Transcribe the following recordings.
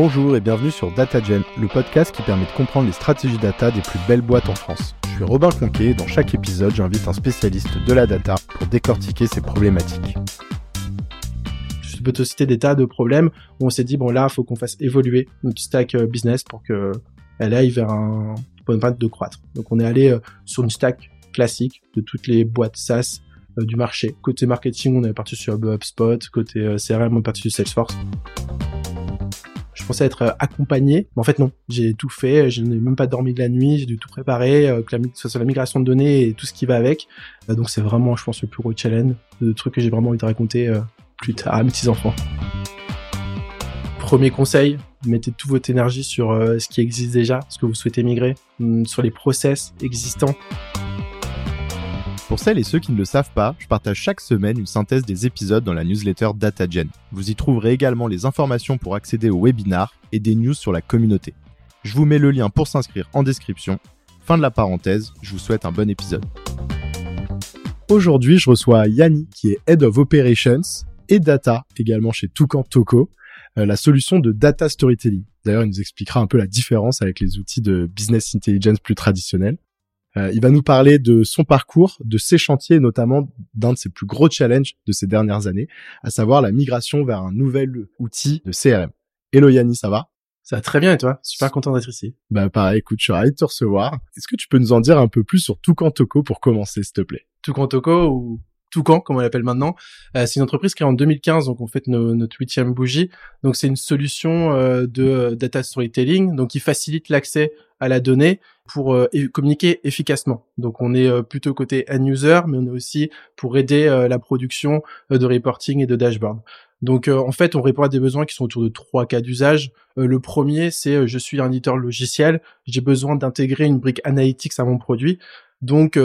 Bonjour et bienvenue sur DataGen, le podcast qui permet de comprendre les stratégies data des plus belles boîtes en France. Je suis Robin Conquet et dans chaque épisode, j'invite un spécialiste de la data pour décortiquer ces problématiques. Je peux te citer des tas de problèmes où on s'est dit, bon là, il faut qu'on fasse évoluer notre stack euh, business pour que elle aille vers un point de croître. Donc on est allé euh, sur une stack classique de toutes les boîtes SaaS euh, du marché. Côté marketing, on est parti sur HubSpot. Côté CRM, on est parti sur Salesforce pensais être euh, accompagné, mais en fait non. J'ai tout fait, je n'ai même pas dormi de la nuit, j'ai dû tout préparer, euh, que, la, soit la migration de données et tout ce qui va avec. Euh, donc c'est vraiment, je pense, le plus gros challenge, le truc que j'ai vraiment envie de raconter plus tard à mes petits enfants. Premier conseil, mettez toute votre énergie sur ce qui existe déjà, ce que vous souhaitez migrer, mm, sur les process existants. Pour celles et ceux qui ne le savent pas, je partage chaque semaine une synthèse des épisodes dans la newsletter DataGen. Vous y trouverez également les informations pour accéder au webinar et des news sur la communauté. Je vous mets le lien pour s'inscrire en description. Fin de la parenthèse, je vous souhaite un bon épisode. Aujourd'hui, je reçois Yanni, qui est Head of Operations et Data, également chez Toucan Toco, euh, la solution de data storytelling. D'ailleurs, il nous expliquera un peu la différence avec les outils de business intelligence plus traditionnels. Euh, il va nous parler de son parcours, de ses chantiers, notamment d'un de ses plus gros challenges de ces dernières années, à savoir la migration vers un nouvel outil de CRM. Hello Yanni, ça va? Ça va très bien et toi? Super content d'être ici. Bah pareil, écoute, je suis ravi de te recevoir. Est-ce que tu peux nous en dire un peu plus sur Toucan Toco pour commencer, s'il te plaît? Toucan Toco ou Toucan, comme on l'appelle maintenant. Euh, c'est une entreprise est en 2015, donc on fait notre huitième bougie. Donc c'est une solution euh, de data storytelling, donc qui facilite l'accès à la donnée pour euh, communiquer efficacement. Donc on est euh, plutôt côté end user, mais on est aussi pour aider euh, la production de reporting et de dashboard. Donc en fait, on répond à des besoins qui sont autour de trois cas d'usage. le premier, c'est je suis un éditeur logiciel, j'ai besoin d'intégrer une brique analytics à mon produit. Donc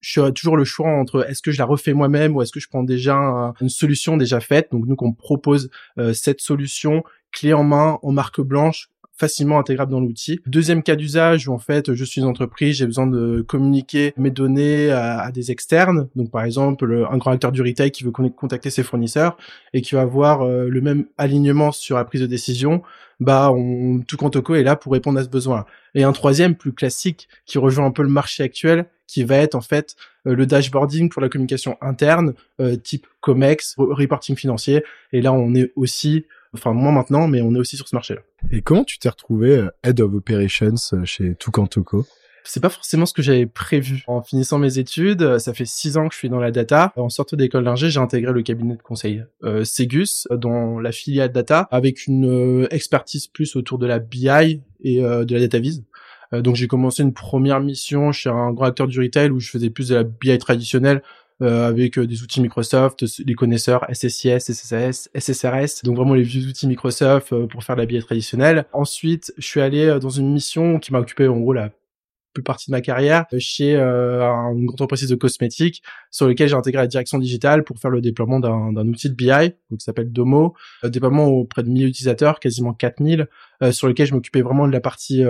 je suis toujours le choix entre est-ce que je la refais moi-même ou est-ce que je prends déjà une solution déjà faite. Donc nous, qu'on propose cette solution clé en main en marque blanche facilement intégrable dans l'outil. Deuxième cas d'usage où en fait je suis une entreprise, j'ai besoin de communiquer mes données à, des externes. Donc par exemple un grand acteur du retail qui veut contacter ses fournisseurs et qui va avoir euh, le même alignement sur la prise de décision. Bah on, tout Toco est là pour répondre à ce besoin. Et un troisième plus classique qui rejoint un peu le marché actuel qui va être en fait euh, le dashboarding pour la communication interne, euh, type COMEX, reporting financier. Et là, on est aussi enfin moins maintenant, mais on est aussi sur ce marché-là. Et comment tu t'es retrouvé euh, Head of Operations euh, chez Toucan Toco? C'est pas forcément ce que j'avais prévu. En finissant mes études, euh, ça fait six ans que je suis dans la data. En sortant d'école d'ingé, j'ai intégré le cabinet de conseil euh, Segus, dans la filiale data, avec une expertise plus autour de la BI et de la data vise. donc j'ai commencé une première mission chez un grand acteur du retail où je faisais plus de la BI traditionnelle, avec euh, des outils Microsoft, les connaisseurs SSIS, SSAS, SSRS, donc vraiment les vieux outils Microsoft euh, pour faire de la BI traditionnelle. Ensuite, je suis allé dans une mission qui m'a occupé en gros la plus partie de ma carrière chez euh, une entreprise de cosmétiques sur lequel j'ai intégré la direction digitale pour faire le déploiement d'un outil de BI qui s'appelle Domo, euh, déploiement auprès de 1000 utilisateurs, quasiment 4000 euh, sur lequel je m'occupais vraiment de la partie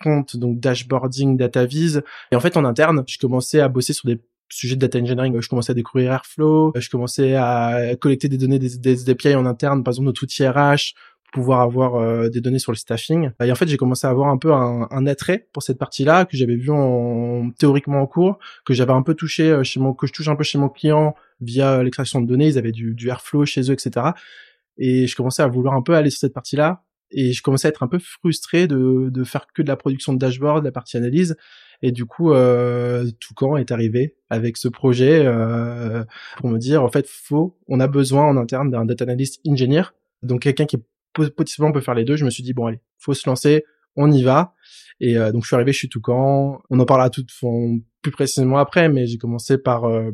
front donc dashboarding, data vise et en fait en interne, je commençais à bosser sur des sujet de data engineering, je commençais à découvrir Airflow, je commençais à collecter des données des, des API en interne, par exemple notre outil RH, pour pouvoir avoir euh, des données sur le staffing. Et en fait, j'ai commencé à avoir un peu un, un attrait pour cette partie-là que j'avais vu en, théoriquement en cours, que j'avais un peu touché euh, chez mon, que je touche un peu chez mon client via l'extraction de données. Ils avaient du, du Airflow chez eux, etc. Et je commençais à vouloir un peu aller sur cette partie-là. Et je commençais à être un peu frustré de, de faire que de la production de dashboard, de la partie analyse. Et du coup, euh, Toucan est arrivé avec ce projet euh, pour me dire, en fait, faut, on a besoin en interne d'un data analyst engineer, donc quelqu'un qui potentiellement peut faire les deux. Je me suis dit, bon allez, faut se lancer, on y va. Et euh, donc je suis arrivé chez Toucan. On en parlera tout plus précisément après, mais j'ai commencé par euh,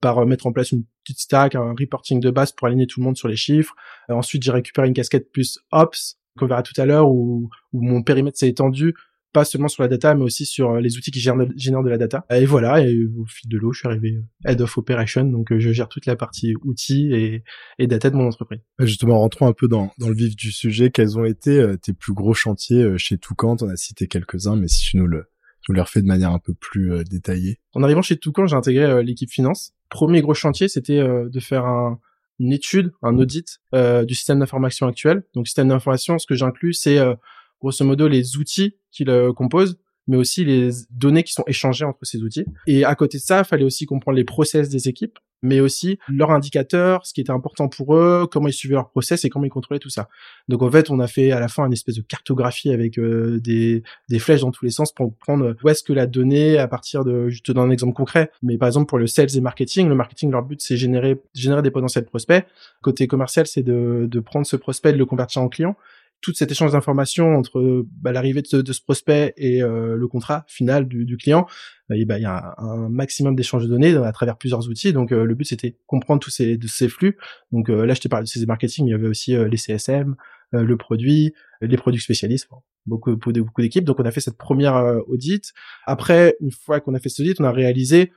par mettre en place une petite stack, un reporting de base pour aligner tout le monde sur les chiffres. Euh, ensuite, j'ai récupéré une casquette plus ops qu'on verra tout à l'heure où, où mon périmètre s'est étendu pas seulement sur la data, mais aussi sur euh, les outils qui génèrent, de la data. Et voilà, et au fil de l'eau, je suis arrivé euh, Head of Operation, donc euh, je gère toute la partie outils et, et data de mon entreprise. Justement, rentrons un peu dans, dans le vif du sujet. Quels ont été tes plus gros chantiers chez Toucan? On a cité quelques-uns, mais si tu nous le tu nous les refais de manière un peu plus détaillée. En arrivant chez Toucan, j'ai intégré l'équipe finance. Premier gros chantier, c'était de faire un, une étude, un audit euh, du système d'information actuel. Donc système d'information, ce que j'inclus, c'est euh, grosso modo les outils qui le composent, mais aussi les données qui sont échangées entre ces outils. Et à côté de ça, il fallait aussi comprendre les process des équipes, mais aussi leurs indicateurs, ce qui était important pour eux, comment ils suivaient leur process et comment ils contrôlaient tout ça. Donc en fait, on a fait à la fin une espèce de cartographie avec euh, des, des flèches dans tous les sens pour comprendre où est-ce que la donnée, à partir de, je te donne un exemple concret, mais par exemple pour le sales et marketing, le marketing, leur but c'est générer, générer des potentiels prospects. Côté commercial, c'est de, de prendre ce prospect et de le convertir en client tout cet échange d'informations entre bah, l'arrivée de, ce prospect et euh, le contrat final du, du client, bah, il y a un, maximum d'échanges de données à travers plusieurs outils. Donc euh, le but c'était comprendre tous ces, de ces flux. Donc euh, là je t'ai parlé de ces marketing, il y avait aussi les CSM, le produit, les produits spécialistes, beaucoup beaucoup d'équipes. Donc on a fait cette première audit. Après une fois qu'on a fait cet audit, on a réalisé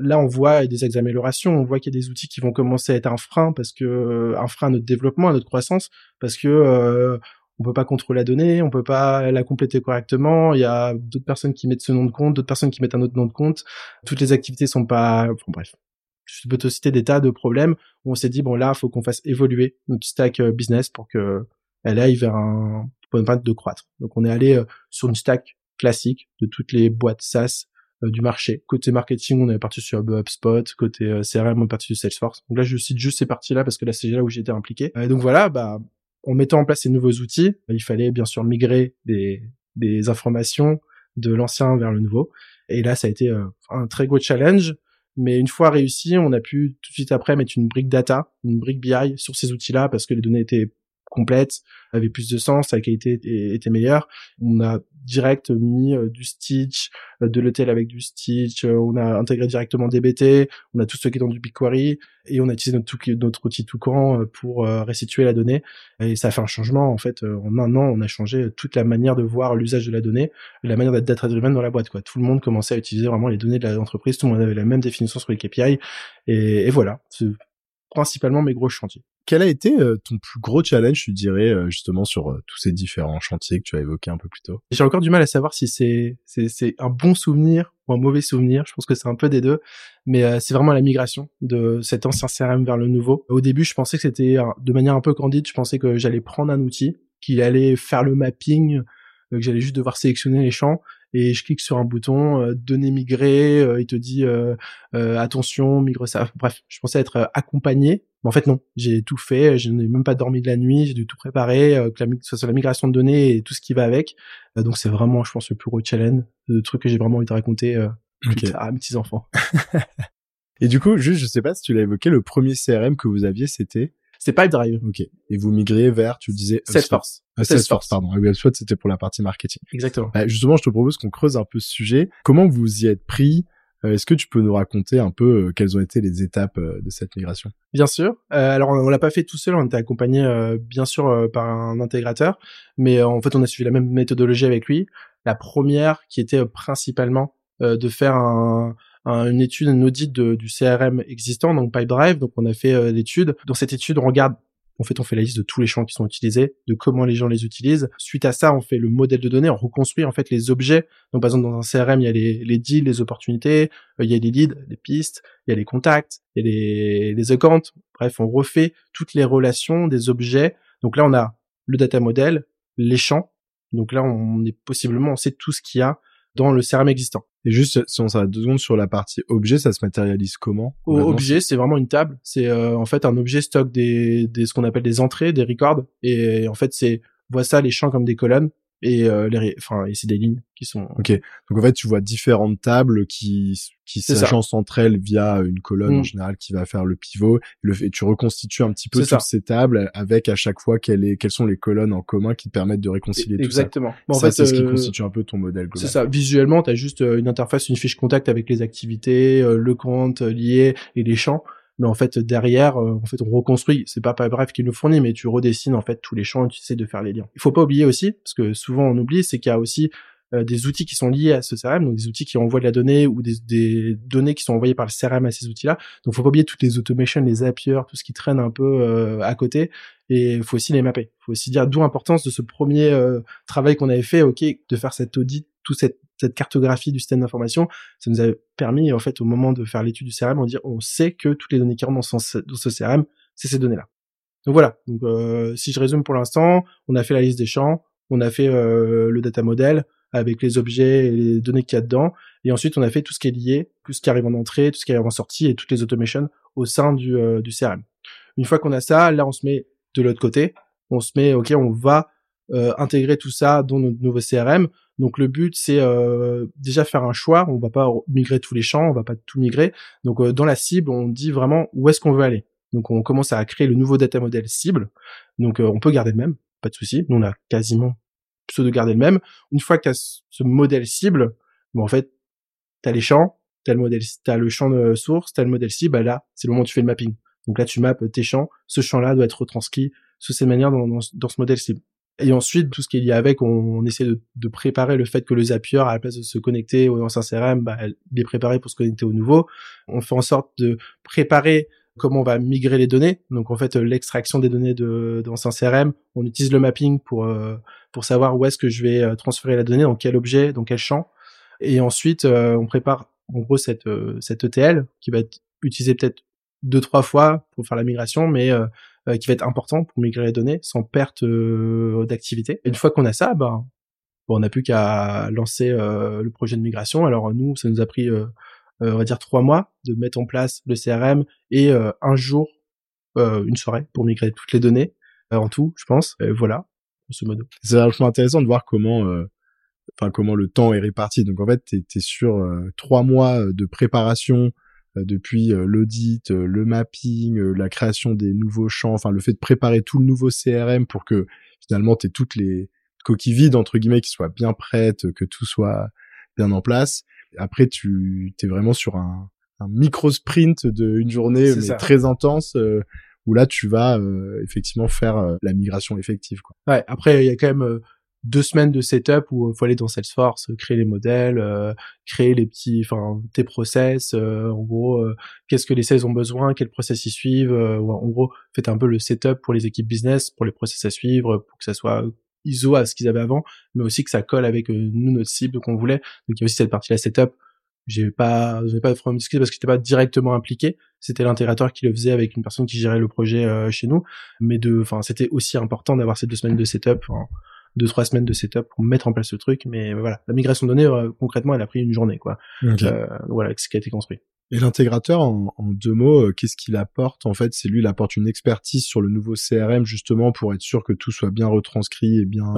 là on voit des améliorations, on voit qu'il y a des outils qui vont commencer à être un frein parce que un frein à notre développement, à notre croissance, parce que on peut pas contrôler la donnée, on peut pas la compléter correctement. Il y a d'autres personnes qui mettent ce nom de compte, d'autres personnes qui mettent un autre nom de compte. Toutes les activités sont pas, bref. Je peux te citer des tas de problèmes où on s'est dit bon là, faut qu'on fasse évoluer notre stack euh, business pour que elle aille vers un point de croître. Donc on est allé euh, sur une stack classique de toutes les boîtes SaaS euh, du marché. Côté marketing, on est parti sur HubSpot. Côté CRM, on est parti sur Salesforce. Donc là, je cite juste ces parties-là parce que là, c'est là où j'étais impliqué. Et donc voilà, bah en mettant en place ces nouveaux outils, il fallait bien sûr migrer des, des informations de l'ancien vers le nouveau. Et là, ça a été euh, un très gros challenge. Mais une fois réussi, on a pu tout de suite après mettre une brique data, une brique BI sur ces outils-là parce que les données étaient complètes, avaient plus de sens, la qualité était meilleure. On a direct mis euh, du Stitch, euh, de l'hôtel avec du Stitch, euh, on a intégré directement DBT, on a tout ce dans du BigQuery et on a utilisé notre, notre outil Toucan pour restituer la donnée et ça a fait un changement en fait en un an on a changé toute la manière de voir l'usage de la donnée, la manière d'être data driven dans la boîte quoi. Tout le monde commençait à utiliser vraiment les données de l'entreprise, tout le monde avait la même définition sur les KPI et, et voilà, c'est principalement mes gros chantiers. Quel a été euh, ton plus gros challenge, tu dirais, euh, justement sur euh, tous ces différents chantiers que tu as évoqués un peu plus tôt? J'ai encore du mal à savoir si c'est c'est un bon souvenir ou un mauvais souvenir. Je pense que c'est un peu des deux, mais c'est vraiment la migration de cet ancien CRM vers le nouveau. Au début, je pensais que c'était de manière un peu candide. Je pensais que j'allais prendre un outil qui allait faire le mapping, que j'allais juste devoir sélectionner les champs et je clique sur un bouton euh, données migrées, euh, il te dit euh, attention migre ça. Bref, je pensais être accompagné, mais en fait non, j'ai tout fait, je n'ai même pas dormi de la nuit, j'ai dû tout préparer, que la, ce soit la migration de données et tout ce qui va avec. donc c'est vraiment, je pense, le plus gros challenge, le truc que j'ai vraiment envie de raconter à mes petits enfants. et du coup, juste, je sais pas si tu l'as évoqué, le premier CRM que vous aviez, c'était c'est Pipedrive. Ok. Et vous migriez vers, tu disais Salesforce. Euh, Salesforce, pardon. HubSpot, c'était pour la partie marketing. Exactement. Bah, justement, je te propose qu'on creuse un peu ce sujet. Comment vous y êtes pris? euh, Est-ce que tu peux nous raconter un peu euh, quelles ont été les étapes de cette migration? Bien sûr. alors, on, l'a pas fait tout seul. On était accompagné, bien sûr, par un intégrateur, mais en fait, on a suivi la même méthodologie avec lui. La première, qui était principalement de faire un, une étude, un audit du CRM existant, donc Pipedrive. Donc on a fait euh, l'étude. Dans cette étude, on regarde en fait, on fait la liste de tous les champs qui sont utilisés, de comment les gens les utilisent. Suite à ça, on fait le modèle de données, on reconstruit en fait les objets. Donc, par exemple, dans un CRM, il y a les, deals, les opportunités, euh, il y a les leads, les pistes, il y a les contacts, il y a les, les accounts. Bref, on refait toutes les relations des objets. Donc là, on a le data model, les champs. Donc là, on est possiblement, on sait tout ce qu'il y a dans le CRM existant. Et juste, si on s'arrête deux secondes sur la partie objet, ça se matérialise comment Objet, c'est vraiment une table. C'est euh, en fait un objet stock des, des ce qu'on appelle des entrées, des records. Et en fait, c'est voit ça les champs comme des colonnes et euh, les enfin et c'est des lignes qui sont ok. Donc en fait tu vois différentes tables qui qui s'agencent entre elles via une colonne en mm. général qui va faire le pivot et, le, et tu reconstitues un petit peu toutes ces tables avec à chaque fois quelles, est, quelles sont les colonnes en commun qui te permettent de réconcilier tout ça. exactement. En fait, c'est ce qui euh, constitue un peu ton modèle global. c'est ça. Visuellement tu as juste euh, une interface une fiche contact avec les activités le compte lié et les champs mais en fait derrière euh, en fait on reconstruit c'est pas pas bref qui le fournit mais tu redessines en fait tous les champs et tu essaies de faire les liens il faut pas oublier aussi parce que souvent on oublie c'est qu'il y a aussi euh, des outils qui sont liés à ce CRM, donc des outils qui envoient de la donnée ou des, données qui sont envoyées par le CRM à ces outils-là. Donc, faut pas oublier toutes les automations, les Zapier, tout ce qui traîne un peu euh, à côté. Et faut aussi les mapper. Faut aussi dire d'où l'importance de ce premier travail qu'on avait fait, ok, de faire cet audit, tout cette cette cartographie du système d'information, ça nous a permis en fait au moment de faire l'étude du CRM, on dire on sait que toutes les données qui rentrent dans ce, CRM c'est ces données-là. Donc voilà. Donc si je résume pour l'instant, on a fait la liste des champs, on a fait le data model avec les objets et les données qu'il y a dedans, et ensuite on a fait tout ce qui est lié, tout ce qui arrive en entrée, tout ce qui arrive en sortie et toutes les automations au sein du, du CRM. Une fois qu'on a ça, là on se met de l'autre côté, on se met, ok, on va euh, intégrer tout ça dans notre nouveau CRM. Donc le but c'est euh, déjà faire un choix. On va pas migrer tous les champs, on va pas tout migrer. Donc euh, dans la cible, on dit vraiment où est-ce qu'on veut aller. Donc on commence à créer le nouveau data model cible. Donc on peut garder le même, pas de souci. Nous on a quasiment de garder le même. Une fois que tu as ce modèle cible, bon en fait, tu as les champs, tu as le modèle t'as le champ de source, tu as le modèle cible, bah là, c'est le moment où tu fais le mapping. Donc là tu mappes tes champs, ce champ-là doit être retranscrit sous cette manière dans, dans, dans ce modèle cible. Et ensuite, tout ce qui est lié avec, on, essaie de, de, préparer le fait que le Zapier, à la place de se connecter au ancien CRM, bah, il est préparé pour se connecter au nouveau. On fait en sorte de préparer comment on va migrer les données. Donc en fait, l'extraction des données de d'ancien CRM, on utilise le mapping pour euh, pour savoir où est-ce que je vais euh, transférer la donnée, dans quel objet, dans quel champ. Et ensuite, euh, on prépare en gros cette cette ETL qui va être utilisée peut-être deux trois fois pour faire la migration, mais euh, qui va être important pour migrer les données sans perte euh, d'activité. Une fois qu'on a ça, bon, on n'a plus qu'à lancer euh, le projet de migration. Alors nous, ça nous a pris, on va dire, trois mois de mettre en place le CRM et un jour, une soirée pour migrer toutes les données en tout, je pense. Et voilà, ce modo. C'est vachement intéressant de voir comment enfin comment le temps est réparti. Donc en fait, tu es, sur trois mois de préparation euh, depuis euh, l'audit, euh, le mapping, la création des nouveaux champs, enfin le fait de préparer tout le nouveau CRM pour que finalement tu aies toutes les coquilles vides entre guillemets qui soient bien prêtes, que tout soit bien en place. Après tu es vraiment sur un, un micro sprint de une journée mais très intense où là tu vas effectivement faire la migration effective quoi. Ouais, après il y a quand même deux semaines de setup où il faut aller dans Salesforce, créer les modèles, euh, créer les petits, enfin tes process, euh, en gros, euh, qu'est-ce que les sales ont besoin, quels process ils suivent, en gros, faites un peu le setup pour les équipes business, pour les process à suivre, pour que ça soit ISO à ce qu'ils avaient avant, mais aussi que ça colle avec nous notre cible qu'on voulait. Donc il y a aussi cette partie la setup. J'ai pas, j'ai pas vraiment discuté parce que j'étais pas directement impliqué. C'était l'intégrateur qui le faisait avec une personne qui gérait le projet chez nous, mais de, enfin c'était aussi important d'avoir ces deux semaines de setup deux trois semaines de setup pour mettre en place ce truc mais voilà. La migration de données euh, concrètement elle a pris une journée quoi. Euh, voilà ce qui a été construit. Et l'intégrateur en, deux mots euh, qu'est-ce qu'il apporte en fait? C'est lui il apporte une expertise sur le nouveau CRM justement pour être sûr que tout soit bien retranscrit et bien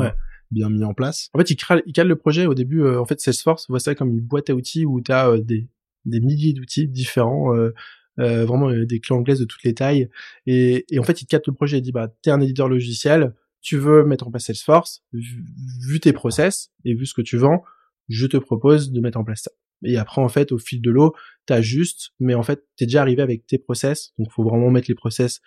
bien mis en place? En fait il, cale, il cale le projet. Au début en fait Salesforce voit ça comme une boîte à outils où tu as des des milliers d'outils différents vraiment des clés anglaises de toutes les tailles. Et, et en fait il capte le projet. Il dit bah t'es un éditeur logiciel tu veux mettre en place Salesforce, vu tes process et vu ce que tu vends, je te propose de mettre en place ça. Et après, en fait, au fil de l'eau, t'ajustes, mais en fait, t'es déjà arrivé avec tes process. Donc, faut vraiment mettre les process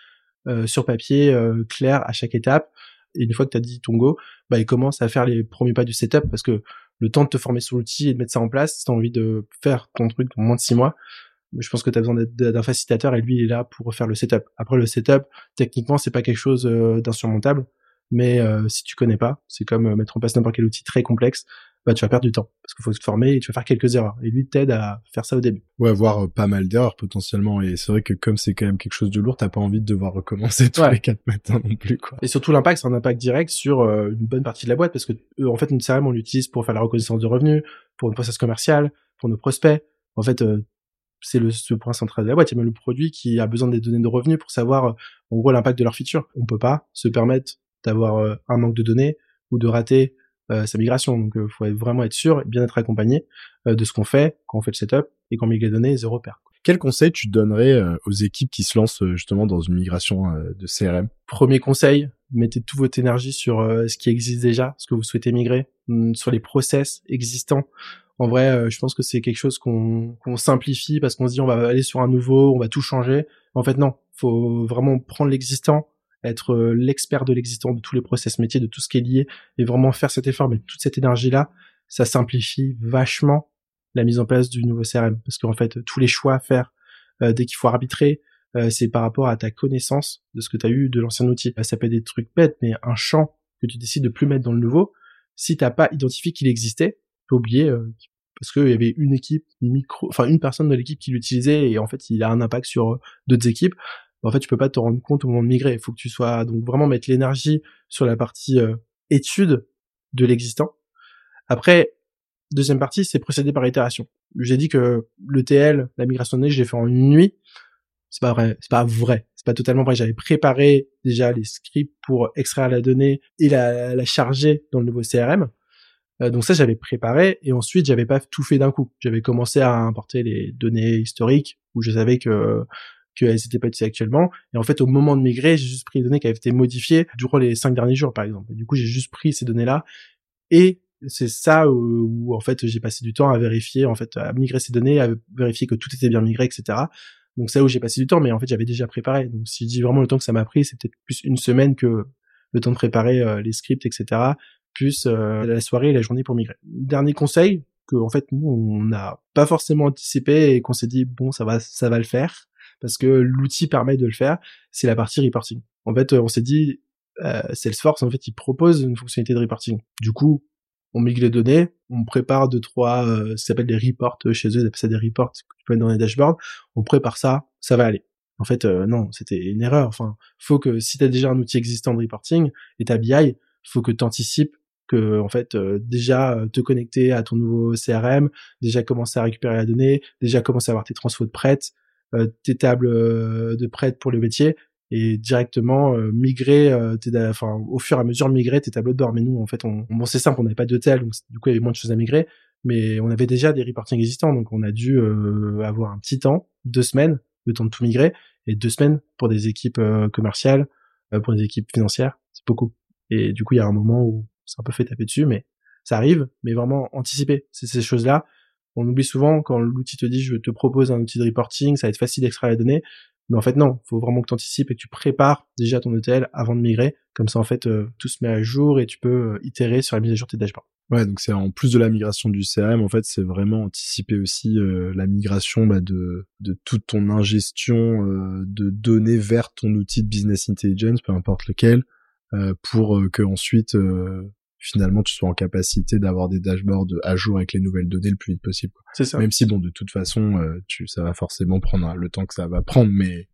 euh, sur papier, euh, clair à chaque étape. Et une fois que t'as dit ton go, bah, il commence à faire les premiers pas du setup parce que le temps de te former sur l'outil et de mettre ça en place, si t'as envie de faire ton truc en moins de six mois, je pense que tu as besoin d'un facilitateur et lui il est là pour faire le setup. Après le setup, techniquement, c'est pas quelque chose euh, d'insurmontable mais euh, si tu connais pas, c'est comme euh, mettre en place n'importe quel outil très complexe, bah tu vas perdre du temps parce qu'il faut te former et tu vas faire quelques erreurs. Et lui t'aide à faire ça au début. Ouais, voir euh, pas mal d'erreurs potentiellement. Et c'est vrai que comme c'est quand même quelque chose de lourd, t'as pas envie de devoir recommencer tous les quatre matins non plus quoi. Et surtout l'impact, c'est un impact direct sur une bonne partie de la boîte parce que en fait une CRM on l'utilise pour faire la reconnaissance de revenus, pour une process commerciale, pour nos prospects. En fait, c'est le, point central de la boîte. Il y a même le produit qui a besoin des données de revenus pour savoir, en gros, l'impact de leur feature. On peut pas se permettre d'avoir euh, un manque de données ou de rater euh, sa migration. Donc, il euh, faut vraiment être sûr et bien être accompagné de ce qu'on fait quand on fait le setup et quand on migre les données zéro perte. Quel conseil tu donnerais aux équipes qui se lancent justement dans une migration de CRM Premier conseil, mettez toute votre énergie sur ce qui existe déjà, ce que vous souhaitez migrer, mm, sur les process existants. En vrai, je pense que c'est quelque chose qu'on simplifie parce qu'on se dit on va aller sur un nouveau, on va tout changer. En fait, non, faut vraiment prendre l'existant, être euh, l'expert de l'existant, de tous les process métiers, de tout ce qui est lié, et vraiment faire cet effort, mais toute cette énergie-là, ça simplifie vachement la mise en place du nouveau CRM. Parce qu'en fait, tous les choix à faire euh, dès qu'il faut arbitrer, euh, c'est par rapport à ta connaissance de ce que tu as eu de l'ancien outil. ça peut être des trucs bêtes, mais un champ que tu décides de plus mettre dans le nouveau, si t'as pas identifié qu'il existait, tu oublier parce qu'il y avait une équipe micro, enfin une personne de l'équipe qui l'utilisait et en fait il a un impact sur d'autres équipes en fait, tu peux pas te rendre compte au moment de migrer. Il faut que tu sois donc vraiment mettre l'énergie sur la partie euh, étude de l'existant. Après, deuxième partie, c'est procéder par itération. J'ai dit que le TL, la migration de données, j'ai fait en une nuit. C'est pas vrai, c'est pas vrai, c'est pas totalement vrai. J'avais préparé déjà les scripts pour extraire la donnée et la, la charger dans le nouveau CRM. Euh, donc ça, j'avais préparé et ensuite, j'avais pas tout fait d'un coup. J'avais commencé à importer les données historiques où je savais que qu'elles n'étaient pas utilisées actuellement. Et en fait, au moment de migrer, j'ai juste pris les données qui avaient été modifiées durant les cinq derniers jours, par exemple. Et du coup, j'ai juste pris ces données-là et c'est ça où, en fait j'ai passé du temps à vérifier, en fait, à migrer ces données, à vérifier que tout était bien migré, etc. Donc c'est là où j'ai passé du temps, mais en fait j'avais déjà préparé. Donc si je dis vraiment le temps que ça m'a pris, c'est peut-être plus une semaine que le temps de préparer euh, les scripts, etc. Plus euh, la soirée et la journée pour migrer. Dernier conseil que en fait nous on n'a pas forcément anticipé et qu'on s'est dit bon ça va ça va le faire parce que l'outil permet de le faire, c'est la partie reporting. En fait on s'est dit euh, Salesforce en fait il propose une fonctionnalité de reporting. Du coup on migre les données, on prépare deux trois euh, ce s'appelle des reports chez eux, ils appellent ça des reports que tu peux mettre dans les dashboards, on prépare ça, ça va aller. En fait euh, non, c'était une erreur. Enfin, faut que si tu as déjà un outil existant de reporting et ta BI, faut que tu anticipes que en fait euh, déjà euh, te connecter à ton nouveau CRM, déjà commencer à récupérer la donnée, déjà commencer à avoir tes transfos de prêtes, tes tables de prêtes pour le métier et directement euh, migrer, euh, enfin au fur et à mesure migrer tes tableaux de bord. Mais nous, en fait, on, bon c'est simple, on n'avait pas d'hôtel, donc du coup il y avait moins de choses à migrer, mais on avait déjà des reporting existants, donc on a dû euh, avoir un petit temps, deux semaines, le temps de tout migrer, et deux semaines pour des équipes commerciales, pour des équipes financières, c'est beaucoup. Et du coup il y a un moment où c'est un peu fait taper dessus, mais ça arrive, mais vraiment anticiper c'est ces choses-là. On oublie souvent quand l'outil te dit je te propose un outil de reporting, ça va être facile d'extraire les données. Mais en fait, non, faut vraiment que tu anticipes et que tu prépares déjà ton hôtel avant de migrer. Comme ça, en fait, euh, tout se met à jour et tu peux euh, itérer sur la mise à jour de tes dashboards. Ouais, donc c'est en plus de la migration du CRM, en fait, c'est vraiment anticiper aussi euh, la migration bah, de, de toute ton ingestion de données vers ton outil de business intelligence, peu importe lequel, pour que ensuite finalement tu sois en capacité d'avoir des dashboards à jour avec les nouvelles données le plus vite possible. C'est ça. Même si bon de toute façon euh, tu ça va forcément prendre le temps que ça va prendre mais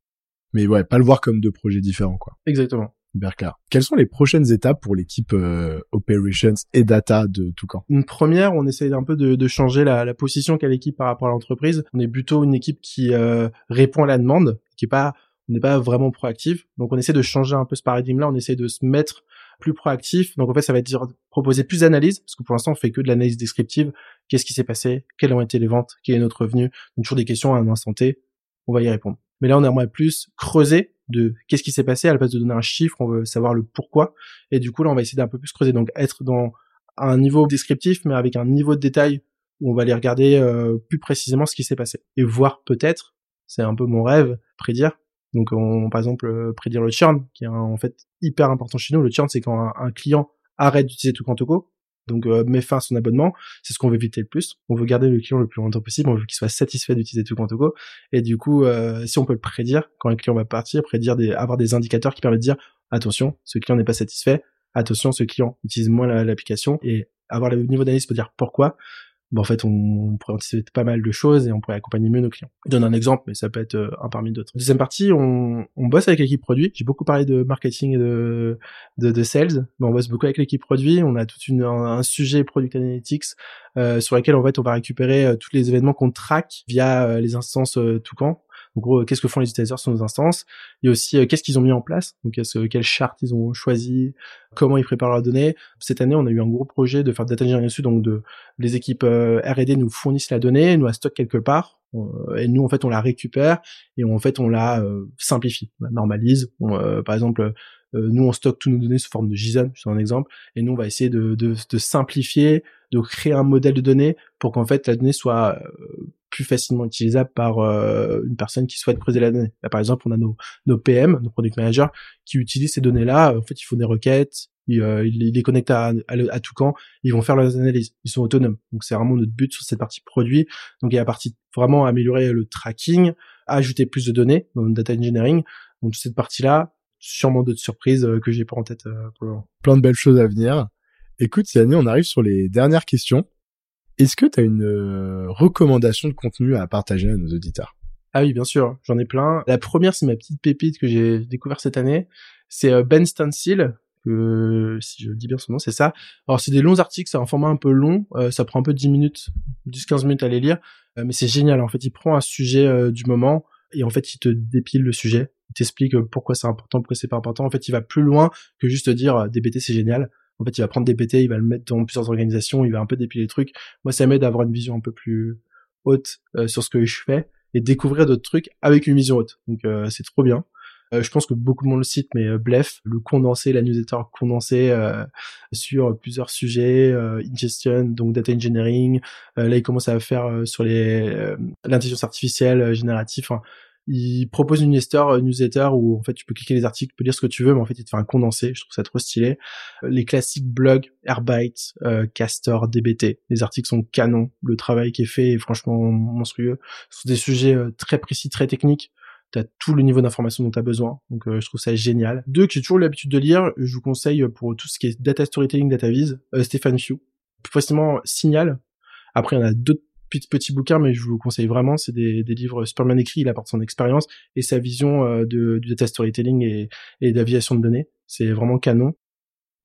mais ouais, pas le voir comme deux projets différents quoi. Exactement. Hyper clair. Quelles sont les prochaines étapes pour l'équipe euh, operations et data de Toucan? Une première, on essaye un peu de, de changer la, la position qu'a l'équipe par rapport à l'entreprise. On est plutôt une équipe qui euh, répond à la demande, qui est pas on n'est pas vraiment proactif. Donc on essaie de changer un peu ce paradigme-là, on essaie de se mettre plus proactif. Donc en fait, ça va dire proposer plus d'analyse, parce que pour l'instant, on fait que de l'analyse descriptive. Qu'est-ce qui s'est passé? Quelles ont été les ventes? Quel est notre revenu? Donc toujours des questions à un instant T. On va y répondre. Mais là, on aimerait plus creuser de qu'est-ce qui s'est passé à la place de donner un chiffre. On veut savoir le pourquoi. Et du coup, là, on va essayer d'un peu plus creuser. Donc être dans un niveau descriptif, mais avec un niveau de détail où on va aller regarder euh, plus précisément ce qui s'est passé et voir peut-être, c'est un peu mon rêve, prédire donc, on, par exemple, euh, prédire le churn, qui est en fait hyper important chez nous. Le churn, c'est quand un, client arrête d'utiliser tout donc euh, met fin à son abonnement. C'est ce qu'on veut éviter le plus. On veut garder le client le plus longtemps possible. On veut qu'il soit satisfait d'utiliser tout. Et du coup, euh, si on peut le prédire, quand un client va partir, prédire des, avoir des indicateurs qui permettent de dire attention, ce client n'est pas satisfait. Attention, ce client utilise moins l'application et avoir le niveau d'analyse pour dire pourquoi bon, en fait, on, pourrait anticiper pas mal de choses et on pourrait accompagner mieux nos clients. Je donne un exemple, mais ça peut être euh, un parmi d'autres. Deuxième partie, on, on bosse avec l'équipe produit. J'ai beaucoup parlé de marketing et de, de, de sales, mais on bosse beaucoup avec l'équipe produit. On a tout une, un, sujet product analytics euh, sur lequel en fait on va récupérer euh, tous les événements qu'on traque via euh, les instances Toucan en gros, qu'est-ce que font les utilisateurs sur nos instances? Et aussi, euh, qu'est-ce qu'ils ont mis en place? Donc, quest quelle charte ils ont choisi? Comment ils préparent leurs données? Cette année, on a eu un gros projet de faire data engineering dessus. Donc, de les équipes euh, R&D nous fournissent la donnée, nous la stockent quelque part, euh, et nous, en fait, on la récupère et en fait, on la simplifie, on la normalise. par exemple, nous, on stocke toutes nos données sous forme de JSON, c'est un exemple, et nous, on va essayer de, de, de simplifier, de créer un modèle de données pour qu'en fait la donnée soit plus facilement utilisable par euh, une personne qui souhaite creuser la donnée. par exemple, on a nos, nos PM, nos product managers, qui utilisent ces données-là. En fait, ils font des requêtes, ils, euh, ils les connectent à, à, tout camp, ils vont faire leurs analyses. Ils sont autonomes. Donc, c'est vraiment notre but sur cette partie produit. Donc, il y a la partie vraiment améliorer le tracking, ajouter plus de données dans le data engineering. Donc, cette partie-là, sûrement d'autres surprises euh, que j'ai pas en tête pour le moment. Plein de belles choses à venir. Écoute, Yanni, on arrive sur les dernières questions. Est-ce que tu as une euh, recommandation de contenu à partager à nos auditeurs? Ah oui, bien sûr, j'en ai plein. La première, c'est ma petite pépite que j'ai découvert cette année. C'est euh, Ben Stansil, que si je dis bien son nom, c'est ça. Alors c'est des longs articles, c'est un format un peu long, euh, ça prend un peu 10 minutes, 10-15 minutes à les lire, euh, mais c'est génial. En fait, il prend un sujet du moment et en fait, il te dépile le sujet, il t'explique pourquoi c'est important, pourquoi c'est pas important. En fait, il va plus loin que juste dire DBT c'est génial. En fait, il va prendre DBT, il va le mettre dans plusieurs organisations, il va un peu dépiler les trucs. Moi, ça m'aide à avoir une vision un peu plus haute sur ce que je fais et découvrir d'autres trucs avec une vision haute. Donc euh, c'est trop bien. Euh, je pense que beaucoup de monde le cite, mais euh, Blef, le condensé, la newsletter condensée sur plusieurs sujets, ingestion, donc data engineering. là, il commence à faire sur les l'intelligence artificielle générative il propose une newsletter, une newsletter où en fait tu peux cliquer les articles, tu peux lire ce que tu veux, mais en fait il te fait un condensé. Je trouve ça trop stylé. Les classiques blogs, Airbyte, euh, Castor, DBT, les articles sont canons. Le travail qui est fait est franchement monstrueux. Ce sont des sujets euh, très précis, très techniques. Tu as tout le niveau d'information dont tu as besoin. Donc euh, je trouve ça génial. Deux que j'ai toujours l'habitude de lire, je vous conseille pour tout ce qui est data storytelling, data viz, Stéphane Few. Plus facilement Signal. Après, il y en a d'autres petit bouquin, mais je vous le conseille vraiment. C'est des, des livres Superman écrit, il apporte son expérience et sa vision euh, de, du data storytelling et, et d'aviation de données. C'est vraiment canon.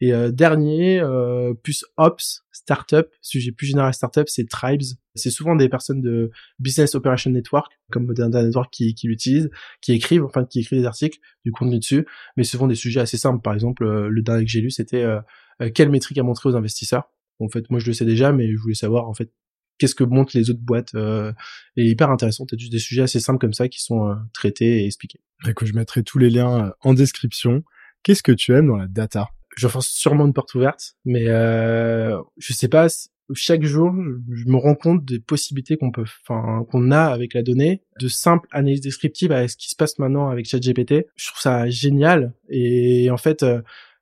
Et euh, dernier, euh, plus Ops, Startup, sujet plus général Startup, c'est Tribes. C'est souvent des personnes de Business Operation Network, comme Data Network, qui, qui l'utilisent, qui écrivent, enfin qui écrivent des articles, du contenu dessus, mais souvent des sujets assez simples. Par exemple, le dernier que j'ai lu, c'était quelle métrique à montrer aux investisseurs. En fait, moi je le sais déjà, mais je voulais savoir en fait qu'est-ce que montrent les autres boîtes euh, et hyper intéressant. T'as juste des sujets assez simples comme ça qui sont euh, traités et expliqués. D'accord, je mettrai tous les liens euh, en description. Qu'est-ce que tu aimes dans la data? Je force sûrement une porte ouverte, mais euh, je sais pas. Chaque jour, je me rends compte des possibilités qu'on peut, enfin, qu'on a avec la donnée, de simples analyses descriptives à ce qui se passe maintenant avec ChatGPT. Je trouve ça génial et en fait.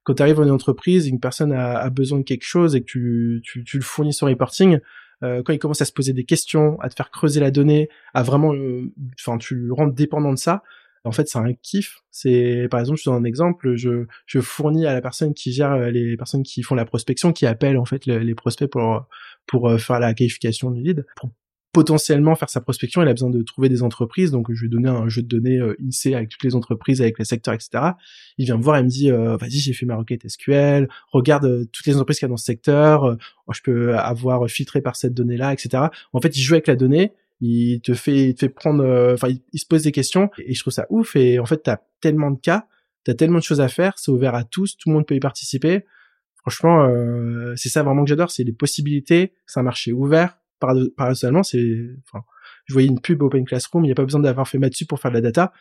quand tu arrives dans une entreprise, une personne a, a, besoin de quelque chose et que tu, tu, tu le fournis sur reporting, euh, quand il commence à se poser des questions, à te faire creuser la donnée, à vraiment, euh, enfin, tu le rends dépendant de ça. En fait, c'est un kiff. C'est, par exemple, je donne un exemple. Je, je fournis à la personne qui gère euh, les personnes qui font la prospection, qui appellent en fait les, prospects pour pour faire la qualification du lead, pour potentiellement faire sa prospection, il a besoin de trouver des entreprises. Donc, je lui ai donné un jeu de données euh, INSEE avec toutes les entreprises, avec les secteurs, etc. Il vient me voir et me dit, euh, vas-y, j'ai fait ma requête SQL, regarde euh, toutes les entreprises qu'il y a dans ce secteur, euh, je peux avoir filtré par cette donnée-là, etc. En fait, il joue avec la donnée, il te fait, il te fait prendre, enfin, il, se pose des questions et je trouve ça ouf. Et en fait, t'as tellement de cas, t'as tellement de choses à faire, c'est ouvert à tous, tout le monde peut y participer. Franchement, c'est ça vraiment que j'adore, c'est les possibilités, c'est un marché ouvert paradoxalement, c'est, je voyais une pub Open Classroom, il n'y a pas besoin d'avoir fait dessus pour faire de la data.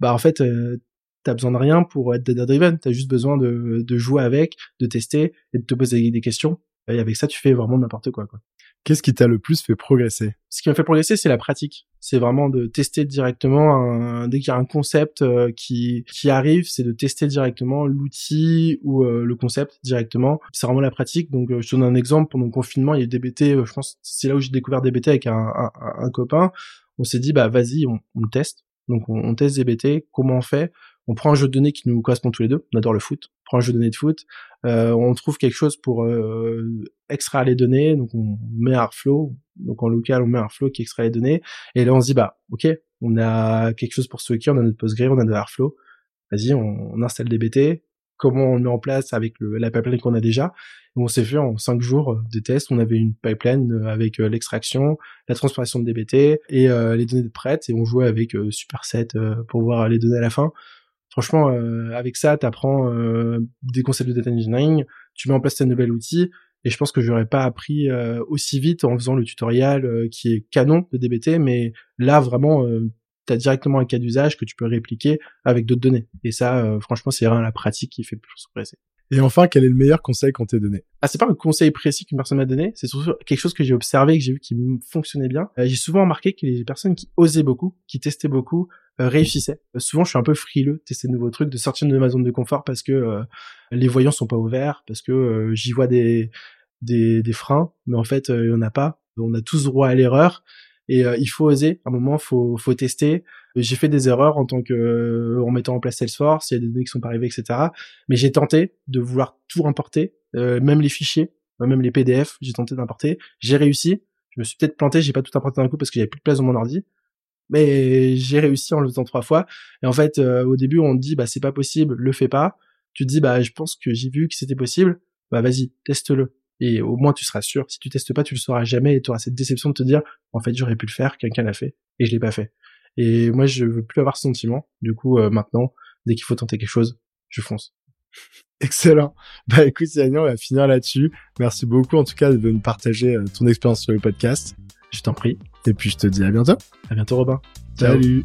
Bah, en fait, euh, t'as besoin de rien pour être data driven. T'as juste besoin de, de jouer avec, de tester et de te poser des questions. Et avec ça, tu fais vraiment n'importe quoi, quoi. Qu'est-ce qui t'a le plus fait progresser? Ce qui m'a fait progresser, c'est la pratique. C'est vraiment de tester directement un, dès qu'il y a un concept euh, qui qui arrive, c'est de tester directement l'outil ou euh, le concept directement. C'est vraiment la pratique. Donc, euh, je te donne un exemple. Pendant le confinement, il y a eu DBT. je pense c'est là où j'ai découvert DBT avec un, un, un copain. On s'est dit bah vas-y, on, on teste. Donc on, on teste DBT. Comment on fait? On prend un jeu de données qui nous correspond tous les deux. On adore le foot. On prend un jeu de données de foot. Euh, on trouve quelque chose pour euh, extraire les données. Donc on met un Airflow. Donc en local, on met un Airflow qui extrait les données. Et là, on se dit bah ok, on a quelque chose pour stocker. On a notre Postgre, on a de Airflow. Vas-y, on, installe DBT. Comment on met en place avec la pipeline qu'on a déjà On s'est fait en cinq jours euh, des tests. On avait une pipeline avec l'extraction, la transformation de DBT et les données de prêtes. Et on jouait avec Superset pour voir les données à la fin Franchement, euh, avec ça, tu apprends euh, des concepts de data engineering, tu mets en place tes nouvel outil, et je pense que j'aurais pas appris euh, aussi vite en faisant le tutoriel qui est canon de DBT, mais là vraiment, tu as directement un cas d'usage que tu peux répliquer avec d'autres données. Et ça, franchement, c'est vraiment la pratique qui fait plus progresser. Et enfin, quel est le meilleur conseil qu'on t'ait donné? Ah, c'est pas un conseil précis qu'une personne m'a donné, c'est surtout quelque chose que j'ai observé, que j'ai vu qui fonctionnait bien. j'ai souvent remarqué que les personnes qui osaient beaucoup, qui testaient beaucoup, euh, réussissait. Euh, souvent, je suis un peu frileux de tester de nouveaux trucs, de sortir de ma zone de confort parce que euh, les voyants sont pas ouverts, parce que j'y vois des, des, des freins, mais en fait, il y en a pas. On a tous droit à l'erreur et il faut oser. À un moment, faut faut tester. J'ai fait des erreurs en tant que en mettant en place Salesforce. Il y a des données qui sont pas arrivées, etc. Mais j'ai tenté de vouloir tout importer, même les fichiers, même les PDF. J'ai tenté d'importer. J'ai réussi. Je me suis peut-être planté. J'ai pas tout importé d'un coup parce qu'il y avait plus de place dans mon ordi Mais j'ai réussi en le faisant trois fois. Et en fait, euh, au début, on te dit, bah, c'est pas possible, le fais pas. Tu te dis, bah, je pense que j'ai vu que c'était possible. Bah, vas-y, teste-le. Et au moins, tu seras sûr. Si tu testes pas, tu le sauras jamais et tu auras cette déception de te dire, en fait, j'aurais pu le faire, quelqu'un l'a fait et je l'ai pas fait. Et moi, je veux plus avoir ce sentiment. Du coup, euh, maintenant, dès qu'il faut tenter quelque chose, je fonce. Excellent. Bah écoute, Yannick, on va finir là-dessus. Merci beaucoup en tout cas de nous partager euh, ton expérience sur le podcast. Je t'en prie. Et puis je te dis à bientôt. À bientôt, Robin. Salut.